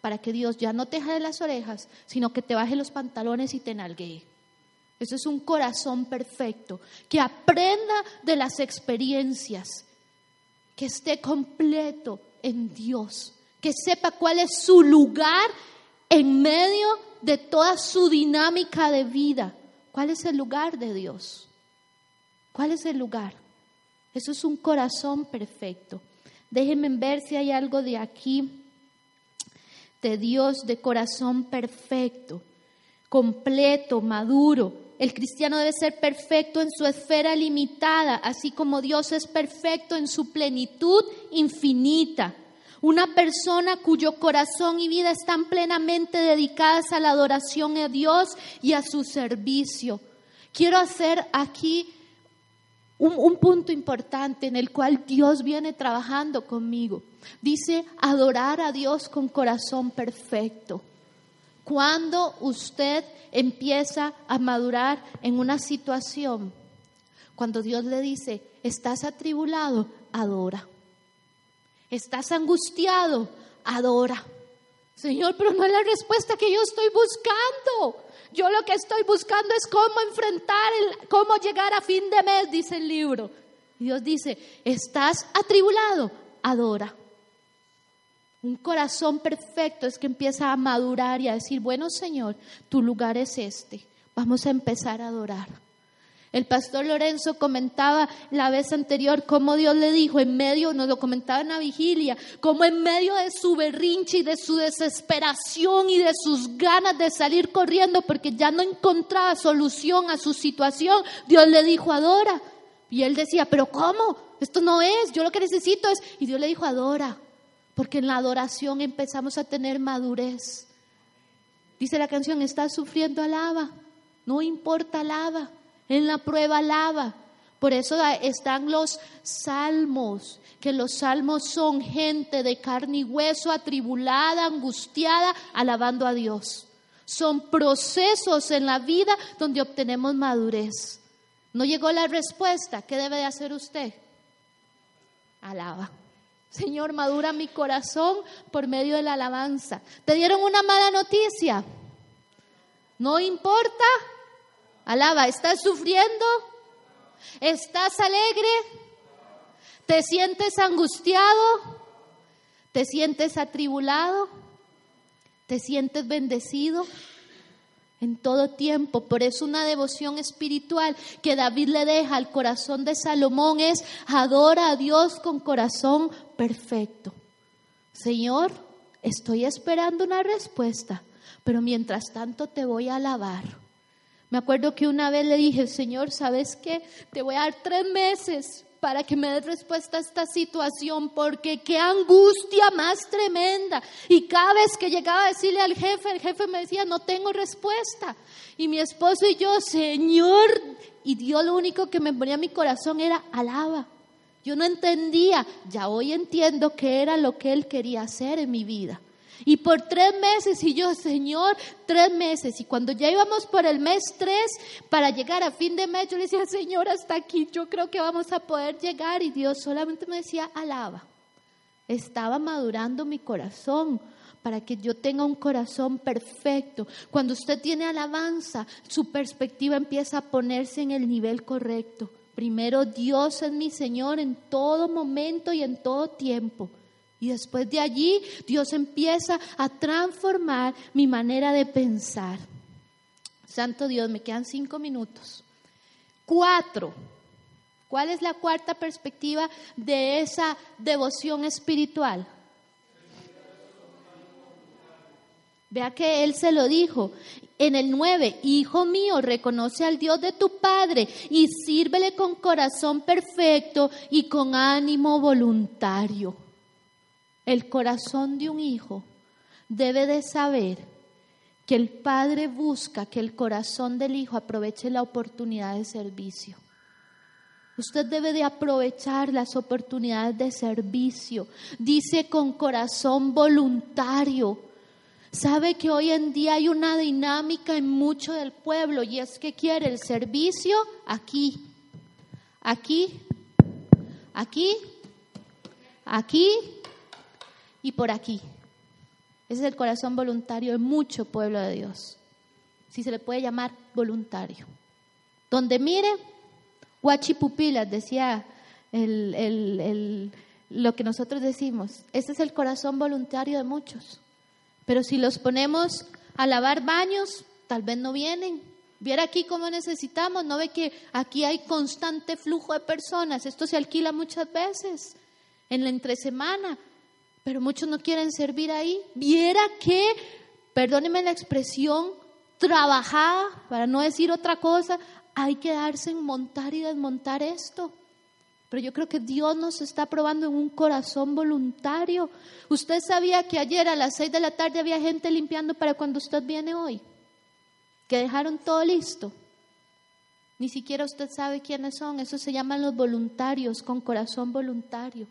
para que Dios ya no te jale las orejas, sino que te baje los pantalones y te nalguee. Eso es un corazón perfecto, que aprenda de las experiencias, que esté completo en Dios, que sepa cuál es su lugar en medio de toda su dinámica de vida, ¿cuál es el lugar de Dios? ¿Cuál es el lugar? Eso es un corazón perfecto. Déjenme ver si hay algo de aquí, de Dios, de corazón perfecto, completo, maduro. El cristiano debe ser perfecto en su esfera limitada, así como Dios es perfecto en su plenitud infinita. Una persona cuyo corazón y vida están plenamente dedicadas a la adoración a Dios y a su servicio. Quiero hacer aquí un, punto importante en el cual Dios viene trabajando conmigo. Dice adorar a Dios con corazón perfecto. Cuando usted empieza a madurar en una situación, cuando Dios le dice, estás atribulado, adora. Estás angustiado, adora. Señor, pero no es la respuesta que yo estoy buscando. Yo lo que estoy buscando es cómo enfrentar, el, cómo llegar a fin de mes, dice el libro. Dios dice, estás atribulado, adora. Un corazón perfecto es que empieza a madurar y a decir, bueno Señor, tu lugar es este. Vamos a empezar a adorar. El pastor Lorenzo comentaba la vez anterior cómo Dios le dijo en medio, nos lo comentaba en la vigilia, cómo en medio de su berrinche y de su desesperación y de sus ganas de salir corriendo porque ya no encontraba solución a su situación, Dios le dijo, adora. Y él decía, pero ¿cómo? Esto no es, yo lo que necesito es... Y Dios le dijo, adora, porque en la adoración empezamos a tener madurez. Dice la canción, estás sufriendo, alaba, no importa, alaba en la prueba lava. Por eso están los salmos, que los salmos son gente de carne y hueso, atribulada, angustiada, alabando a Dios. Son procesos en la vida donde obtenemos madurez. No llegó la respuesta. ¿Qué debe de hacer usted? Alaba. Señor, madura mi corazón por medio de la alabanza. ¿Te dieron una mala noticia? No importa, Alaba, ¿estás sufriendo? ¿Estás alegre? ¿Te sientes angustiado? ¿Te sientes atribulado? ¿Te sientes bendecido? En todo tiempo. Por eso una devoción espiritual que David le deja al corazón de Salomón es adora a Dios con corazón perfecto. Señor, estoy esperando una respuesta, pero mientras tanto te voy a alabar. Me acuerdo que una vez le dije, Señor, ¿sabes qué? Te voy a dar tres meses para que me des respuesta a esta situación, porque qué angustia más tremenda. Y cada vez que llegaba a decirle al jefe, el jefe me decía, no tengo respuesta. Y mi esposo y yo, Señor, y Dios lo único que me ponía en mi corazón era alaba. Yo no entendía, ya hoy entiendo qué era lo que Él quería hacer en mi vida. Y por tres meses, y yo, Señor, tres meses. Y cuando ya íbamos por el mes tres, para llegar a fin de mes, yo le decía, Señor, hasta aquí, yo creo que vamos a poder llegar. Y Dios solamente me decía, alaba. Estaba madurando mi corazón para que yo tenga un corazón perfecto. Cuando usted tiene alabanza, su perspectiva empieza a ponerse en el nivel correcto. Primero, Dios es mi Señor en todo momento y en todo tiempo. Y después de allí Dios empieza a transformar mi manera de pensar. Santo Dios, me quedan cinco minutos. Cuatro. ¿Cuál es la cuarta perspectiva de esa devoción espiritual? Vea que él se lo dijo. En el nueve, hijo mío, reconoce al Dios de tu Padre y sírvele con corazón perfecto y con ánimo voluntario. El corazón de un hijo debe de saber que el padre busca que el corazón del hijo aproveche la oportunidad de servicio. Usted debe de aprovechar las oportunidades de servicio. Dice con corazón voluntario. Sabe que hoy en día hay una dinámica en mucho del pueblo y es que quiere el servicio aquí, aquí, aquí, aquí y por aquí. Ese es el corazón voluntario de mucho pueblo de Dios. Si se le puede llamar voluntario. Donde mire, guachipupilas, decía lo que nosotros decimos. Ese es el corazón voluntario de muchos. Pero si los ponemos a lavar baños, tal vez no vienen. Viera aquí cómo necesitamos, no ve que aquí hay constante flujo de personas, esto se alquila muchas veces en la entre semana, pero muchos no quieren servir ahí. Viera que, perdóneme la expresión, trabajada, para no decir otra cosa, hay que darse en montar y desmontar esto. Pero yo creo que Dios nos está probando en un corazón voluntario. Usted sabía que ayer a las seis de la tarde había gente limpiando para cuando usted viene hoy, que dejaron todo listo. Ni siquiera usted sabe quiénes son. Eso se llaman los voluntarios, con corazón voluntario.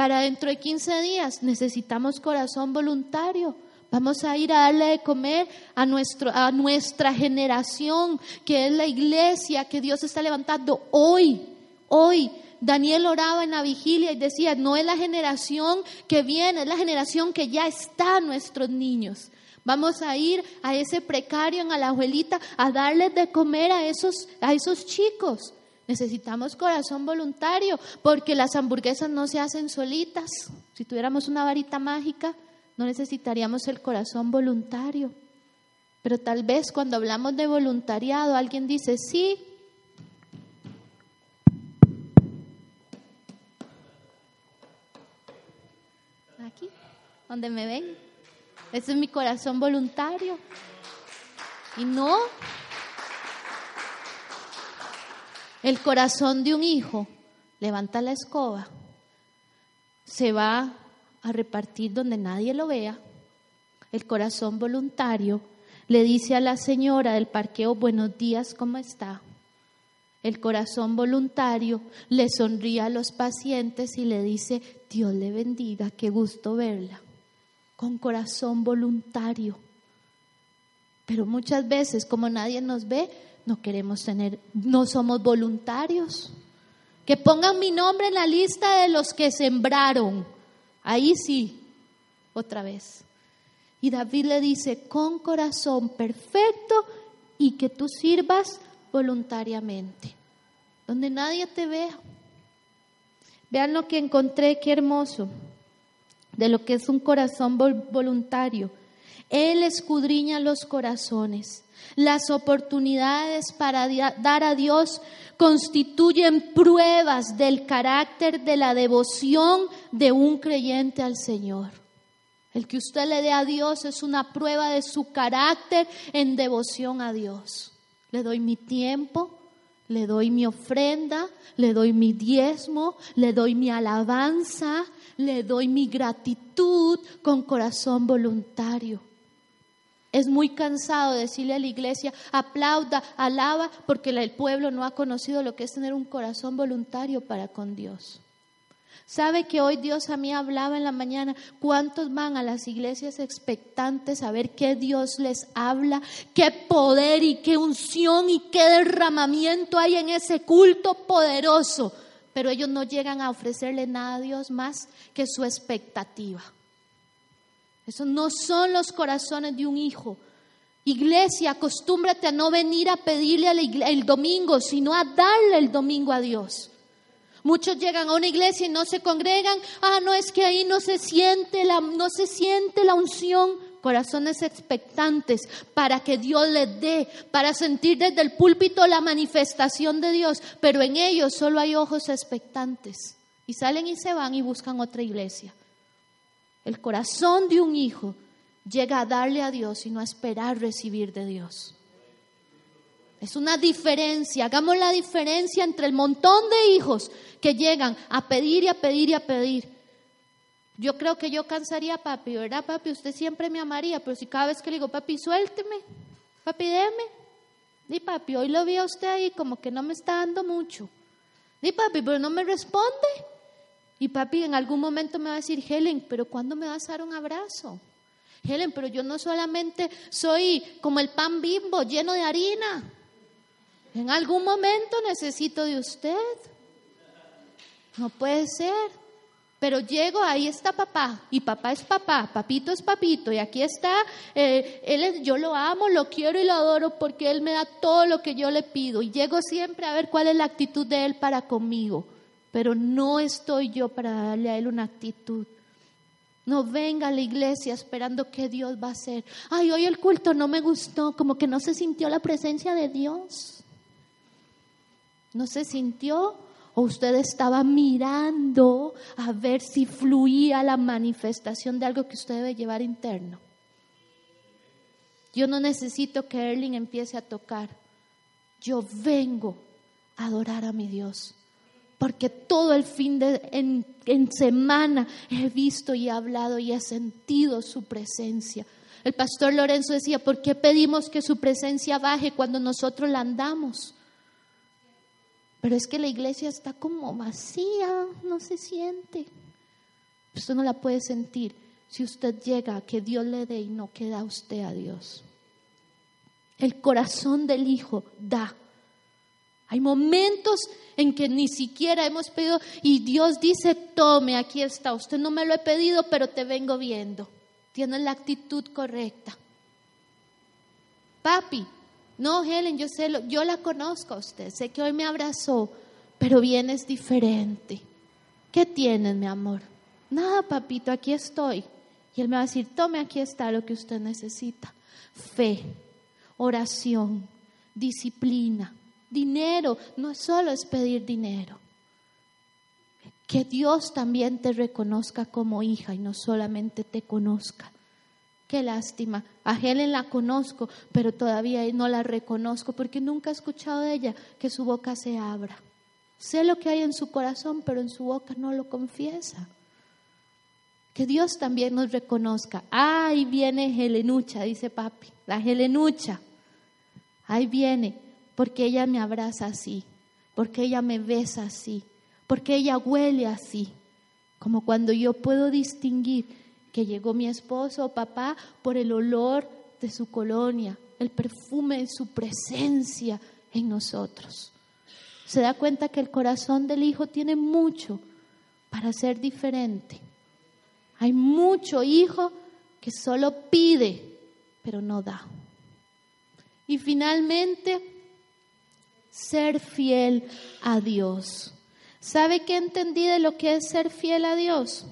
Para dentro de 15 días necesitamos corazón voluntario. Vamos a ir a darle de comer a, nuestro, a nuestra generación, que es la iglesia que Dios está levantando hoy. Hoy Daniel oraba en la vigilia y decía, no es la generación que viene, es la generación que ya está nuestros niños. Vamos a ir a ese precario en Alajuelita a darles de comer a esos, a esos chicos. Necesitamos corazón voluntario porque las hamburguesas no se hacen solitas. Si tuviéramos una varita mágica, no necesitaríamos el corazón voluntario. Pero tal vez cuando hablamos de voluntariado, alguien dice, sí, aquí, donde me ven. Ese es mi corazón voluntario. Y no, el corazón de un hijo levanta la escoba, se va a repartir donde nadie lo vea. El corazón voluntario le dice a la señora del parqueo, buenos días, ¿cómo está? El corazón voluntario le sonríe a los pacientes y le dice, Dios le bendiga, qué gusto verla. Con corazón voluntario. Pero muchas veces, como nadie nos ve, no queremos tener, no somos voluntarios. Que pongan mi nombre en la lista de los que sembraron. Ahí sí, otra vez. Y David le dice, con corazón perfecto y que tú sirvas voluntariamente, donde nadie te vea. Vean lo que encontré, qué hermoso, de lo que es un corazón voluntario. Él escudriña los corazones. Las oportunidades para dar a Dios constituyen pruebas del carácter de la devoción de un creyente al Señor. El que usted le dé a Dios es una prueba de su carácter en devoción a Dios. Le doy mi tiempo, le doy mi ofrenda, le doy mi diezmo, le doy mi alabanza, le doy mi gratitud con corazón voluntario. Es muy cansado decirle a la iglesia, aplauda, alaba, porque el pueblo no ha conocido lo que es tener un corazón voluntario para con Dios. ¿Sabe que hoy Dios a mí hablaba en la mañana? ¿Cuántos van a las iglesias expectantes a ver qué Dios les habla? ¿Qué poder y qué unción y qué derramamiento hay en ese culto poderoso? Pero ellos no llegan a ofrecerle nada a Dios más que su expectativa. Esos no son los corazones de un hijo. Iglesia, acostúmbrate a no venir a pedirle el domingo, sino a darle el domingo a Dios. Muchos llegan a una iglesia y no se congregan. Ah, no es que ahí no se siente la, no se siente la unción. Corazones expectantes para que Dios les dé, para sentir desde el púlpito la manifestación de Dios. Pero en ellos solo hay ojos expectantes. Y salen y se van y buscan otra iglesia. El corazón de un hijo llega a darle a Dios y no a esperar recibir de Dios. Es una diferencia, hagamos la diferencia entre el montón de hijos que llegan a pedir y a pedir y a pedir. Yo creo que yo cansaría a papi, ¿verdad, papi? Usted siempre me amaría, pero si cada vez que le digo, papi, suélteme, papi, déme. Di, papi, hoy lo vi a usted ahí como que no me está dando mucho. Di, papi, pero no me responde. Y papi en algún momento me va a decir, Helen, pero ¿cuándo me vas a dar un abrazo? Helen, pero yo no solamente soy como el pan bimbo lleno de harina. En algún momento necesito de usted. No puede ser. Pero llego, ahí está papá, y papá es papá, papito es papito, y aquí está, eh, él yo lo amo, lo quiero y lo adoro porque él me da todo lo que yo le pido. Y llego siempre a ver cuál es la actitud de él para conmigo. Pero no estoy yo para darle a él una actitud. No venga a la iglesia esperando que Dios va a hacer. Ay, hoy el culto no me gustó, como que no se sintió la presencia de Dios. ¿No se sintió? ¿O usted estaba mirando a ver si fluía la manifestación de algo que usted debe llevar interno? Yo no necesito que Erling empiece a tocar. Yo vengo a adorar a mi Dios. Porque todo el fin de en, en semana he visto y he hablado y he sentido su presencia. El pastor Lorenzo decía, ¿por qué pedimos que su presencia baje cuando nosotros la andamos? Pero es que la iglesia está como vacía, no se siente. Usted no la puede sentir si usted llega a que Dios le dé y no queda usted a Dios. El corazón del Hijo da. Hay momentos en que ni siquiera hemos pedido y Dios dice, tome, aquí está. Usted no me lo he pedido, pero te vengo viendo. Tiene la actitud correcta. Papi, no, Helen, yo, sé, yo la conozco a usted, sé que hoy me abrazó, pero vienes diferente. ¿Qué tienes, mi amor? Nada, papito, aquí estoy. Y él me va a decir, tome, aquí está lo que usted necesita. Fe, oración, disciplina, dinero. No solo es pedir dinero. Que Dios también te reconozca como hija y no solamente te conozca. Qué lástima. A Helen la conozco, pero todavía no la reconozco porque nunca he escuchado de ella que su boca se abra. Sé lo que hay en su corazón, pero en su boca no lo confiesa. Que Dios también nos reconozca. Ahí viene Helenucha, dice papi, la Helenucha. Ahí viene, porque ella me abraza así, porque ella me besa así, porque ella huele así. Como cuando yo puedo distinguir que llegó mi esposo o papá por el olor de su colonia, el perfume de su presencia en nosotros. Se da cuenta que el corazón del hijo tiene mucho para ser diferente. Hay mucho hijo que solo pide, pero no da. Y finalmente, ser fiel a Dios. ¿Sabe qué entendí de lo que es ser fiel a Dios?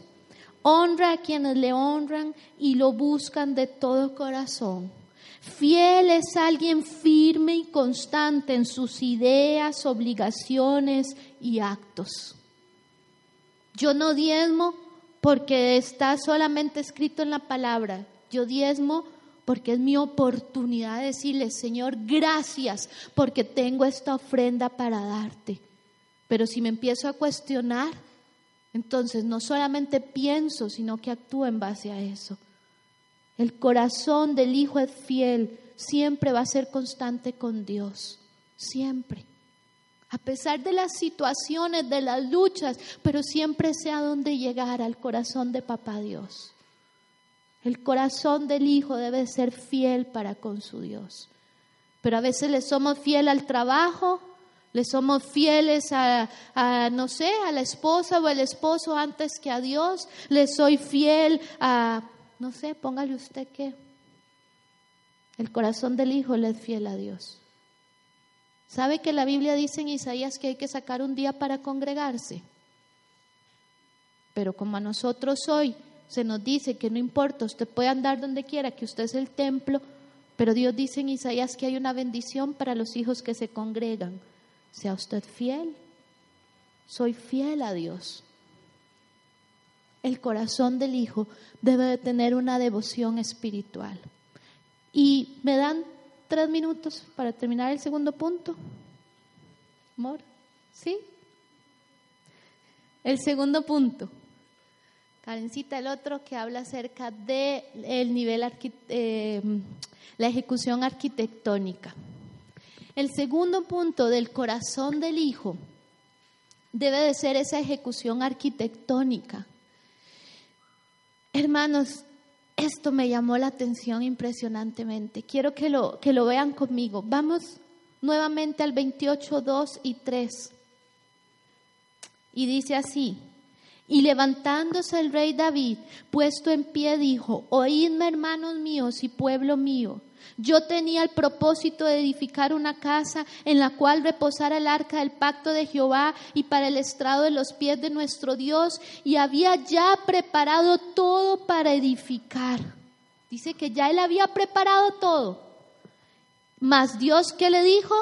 Honra a quienes le honran y lo buscan de todo corazón. Fiel es alguien firme y constante en sus ideas, obligaciones y actos. Yo no diezmo porque está solamente escrito en la palabra. Yo diezmo porque es mi oportunidad de decirle, Señor, gracias porque tengo esta ofrenda para darte. Pero si me empiezo a cuestionar, entonces no solamente pienso, sino que actúo en base a eso. El corazón del Hijo es fiel, siempre va a ser constante con Dios, siempre. A pesar de las situaciones, de las luchas, pero siempre sé a dónde llegar al corazón de Papá Dios. El corazón del Hijo debe ser fiel para con su Dios. Pero a veces le somos fiel al trabajo, le somos fieles a, no sé, a la esposa o al esposo antes que a Dios. Le soy fiel a, no sé, póngale usted qué. El corazón del hijo le es fiel a Dios. ¿Sabe que la Biblia dice en Isaías que hay que sacar un día para congregarse? Pero como a nosotros hoy se nos dice que no importa, usted puede andar donde quiera, que usted es el templo, pero Dios dice en Isaías que hay una bendición para los hijos que se congregan. Sea usted fiel. Soy fiel a Dios. El corazón del Hijo debe de tener una devoción espiritual. Y me dan tres minutos para terminar el segundo punto. Amor, ¿sí? El segundo punto. Karencita, el otro que habla acerca de el nivel eh, la ejecución arquitectónica. El segundo punto del corazón del Hijo debe de ser esa ejecución arquitectónica. Hermanos, esto me llamó la atención impresionantemente. Quiero que lo, que lo vean conmigo. Vamos nuevamente al 28, 2 y 3. Y dice así, Y levantándose el rey David, puesto en pie, dijo, Oídme hermanos míos y pueblo mío. Yo tenía el propósito de edificar una casa en la cual reposara el arca del pacto de Jehová y para el estrado de los pies de nuestro Dios, y había ya preparado todo para edificar. Dice que ya él había preparado todo. Mas Dios, ¿qué le dijo?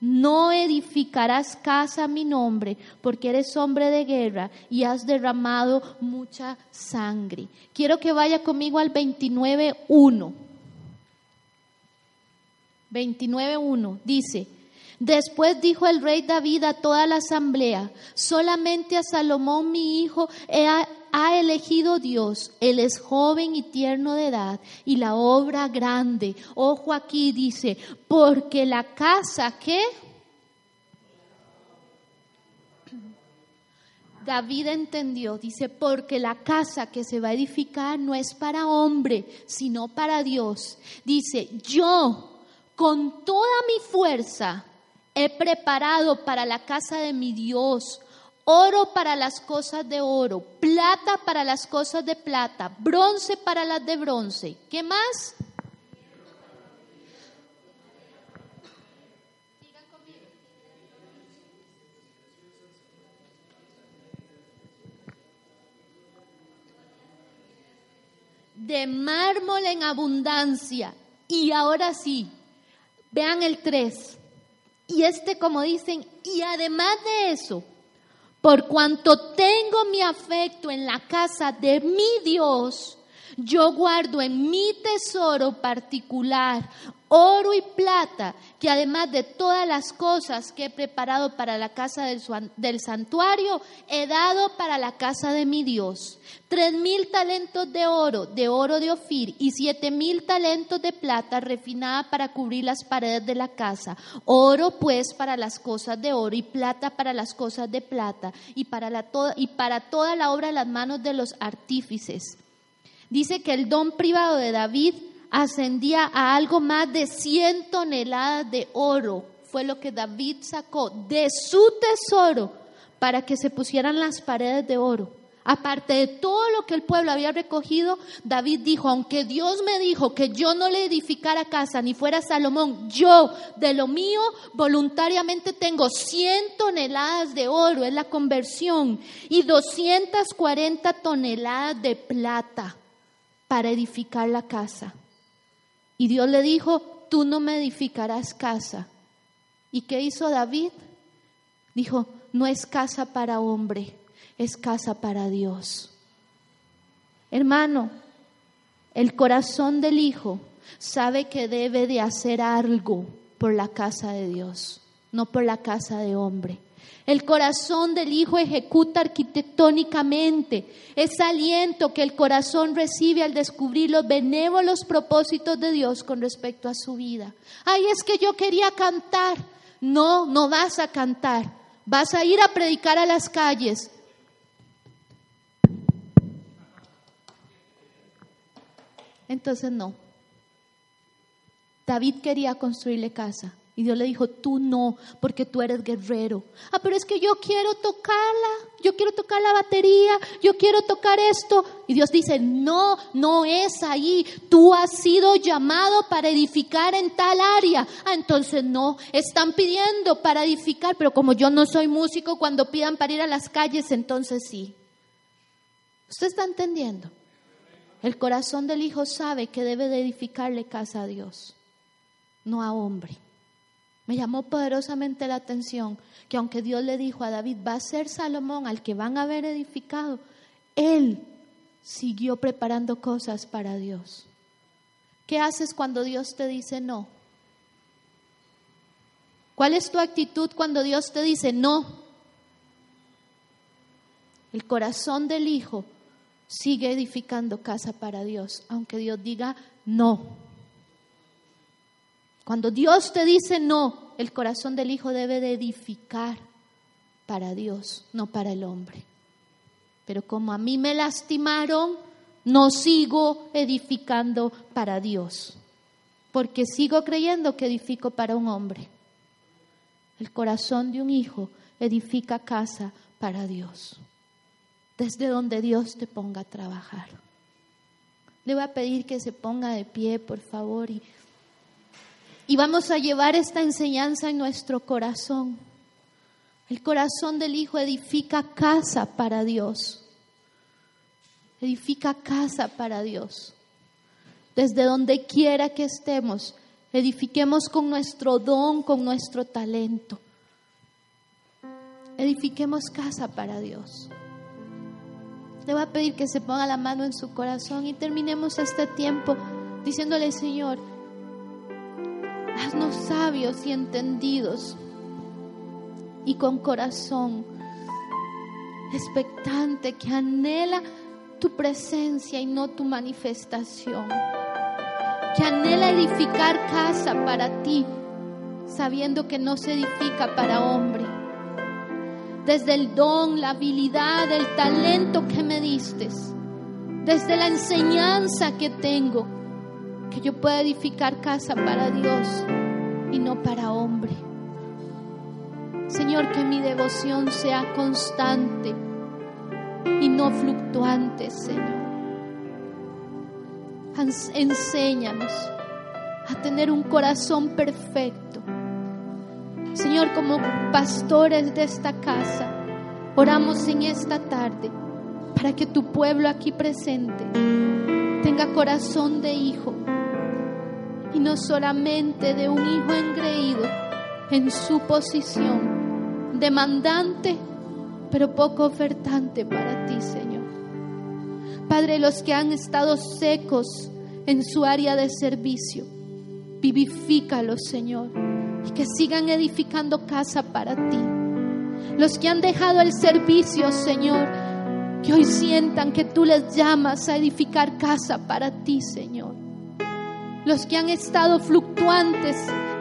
No edificarás casa a mi nombre, porque eres hombre de guerra y has derramado mucha sangre. Quiero que vaya conmigo al 29.1. 29.1 dice, Después dijo el rey David a toda la asamblea, solamente a Salomón mi hijo ha, ha, elegido Dios. Él es joven y tierno de edad y la obra grande. Ojo aquí dice, porque la casa que... David entendió, dice, porque la casa que se va a edificar no es para hombre, sino para Dios. Dice, yo con toda mi fuerza he preparado para la casa de mi Dios oro para las cosas de oro, plata para las cosas de plata, bronce para las de bronce. ¿Qué más? De mármol en abundancia. Y ahora sí, vean el 3. Y este, como dicen, y además de eso, por cuanto tengo mi afecto en la casa de mi Dios, yo guardo en mi tesoro particular oro y plata, que además de todas las cosas que he preparado para la casa del, santuario, he dado para la casa de mi Dios. Tres mil talentos de oro, de oro de Ofir, y siete mil talentos de plata refinada para cubrir las paredes de la casa. Oro pues para las cosas de oro y plata para las cosas de plata, y para, la y para toda la obra de las manos de los artífices. Dice que el don privado de David ascendía a algo más de 100 toneladas de oro. Fue lo que David sacó de su tesoro para que se pusieran las paredes de oro. Aparte de todo lo que el pueblo había recogido, David dijo, aunque Dios me dijo que yo no le edificara casa ni fuera Salomón, yo de lo mío voluntariamente tengo 100 toneladas de oro, es la conversión, y 240 toneladas de plata para edificar la casa. Y Dios le dijo, tú no me edificarás casa. ¿Y qué hizo David? Dijo, no es casa para hombre, es casa para Dios. Hermano, el corazón del Hijo sabe que debe de hacer algo por la casa de Dios, no por la casa de hombre. El corazón del Hijo ejecuta arquitectónicamente ese aliento que el corazón recibe al descubrir los benévolos propósitos de Dios con respecto a su vida. Ay, es que yo quería cantar. No, no vas a cantar. Vas a ir a predicar a las calles. Entonces no. David quería construirle casa. Y Dios le dijo, tú no, porque tú eres guerrero. Ah, pero es que yo quiero tocarla, yo quiero tocar la batería, yo quiero tocar esto. Y Dios dice, no, no es ahí. Tú has sido llamado para edificar en tal área. Ah, entonces no, están pidiendo para edificar, pero como yo no soy músico, cuando pidan para ir a las calles, entonces sí. ¿Usted está entendiendo? El corazón del Hijo sabe que debe de edificarle casa a Dios, no a hombre. Me llamó poderosamente la atención que aunque Dios le dijo a David, va a ser Salomón al que van a haber edificado, él siguió preparando cosas para Dios. ¿Qué haces cuando Dios te dice no? ¿Cuál es tu actitud cuando Dios te dice no? El corazón del Hijo sigue edificando casa para Dios, aunque Dios diga no. Cuando Dios te dice no, el corazón del Hijo debe de edificar para Dios, no para el hombre. Pero como a mí me lastimaron, no sigo edificando para Dios, porque sigo creyendo que edifico para un hombre. El corazón de un hijo edifica casa para Dios. desde donde Dios te ponga a trabajar. Le voy a pedir que se ponga de pie, por favor, y, y vamos a llevar esta enseñanza en nuestro corazón. El corazón del Hijo edifica casa para Dios. Edifica casa para Dios. Desde donde quiera que estemos, edifiquemos con nuestro don, con nuestro talento. Edifiquemos casa para Dios. Le voy a pedir que se ponga la mano en su corazón y terminemos este tiempo diciéndole, Señor, haznos sabios y entendidos y con corazón expectante que anhela tu presencia y no tu manifestación. Que anhela edificar casa para ti, sabiendo que no se edifica para hombre. Desde el don, la habilidad, el talento que me diste, desde la enseñanza que tengo, que yo pueda edificar casa para Dios y no para hombre. Señor, que mi devoción sea constante y no fluctuante, Señor. Enséñanos a tener un corazón perfecto. Señor, como pastores de esta casa, oramos en esta tarde para que tu pueblo aquí presente tenga corazón de hijo y no solamente de un hijo engreído en su posición, demandante, pero poco ofertante para ti, Señor. Padre, los que han estado secos en su área de servicio, vivifícalos, Señor, y que sigan edificando casa para ti. Los que han dejado el servicio, Señor, que hoy sientan que tú les llamas a edificar casa para ti, Señor. Los que han estado fluctuantes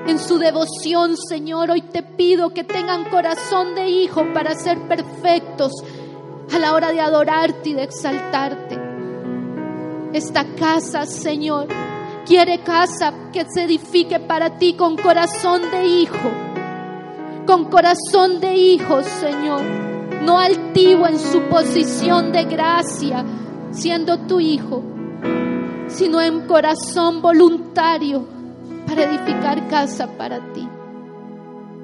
en su devoción, Señor, hoy te pido que tengan corazón de hijo para ser perfectos a la hora de adorarte y de exaltarte. Esta casa, Señor, quiere casa que se edifique para ti con corazón de hijo, con corazón de hijo, Señor, no altivo en su posición de gracia, siendo tu hijo, sino en corazón voluntario para edificar casa para ti.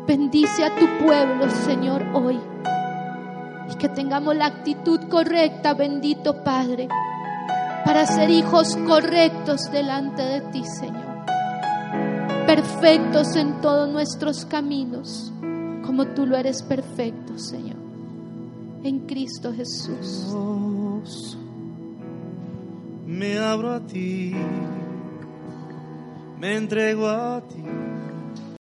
Bendice a tu pueblo, Señor, hoy. Y que tengamos la actitud correcta, bendito Padre, para ser hijos correctos delante de ti, Señor. Perfectos en todos nuestros caminos, como tú lo eres perfecto, Señor. En Cristo Jesús. Me abro a ti, me entrego a ti.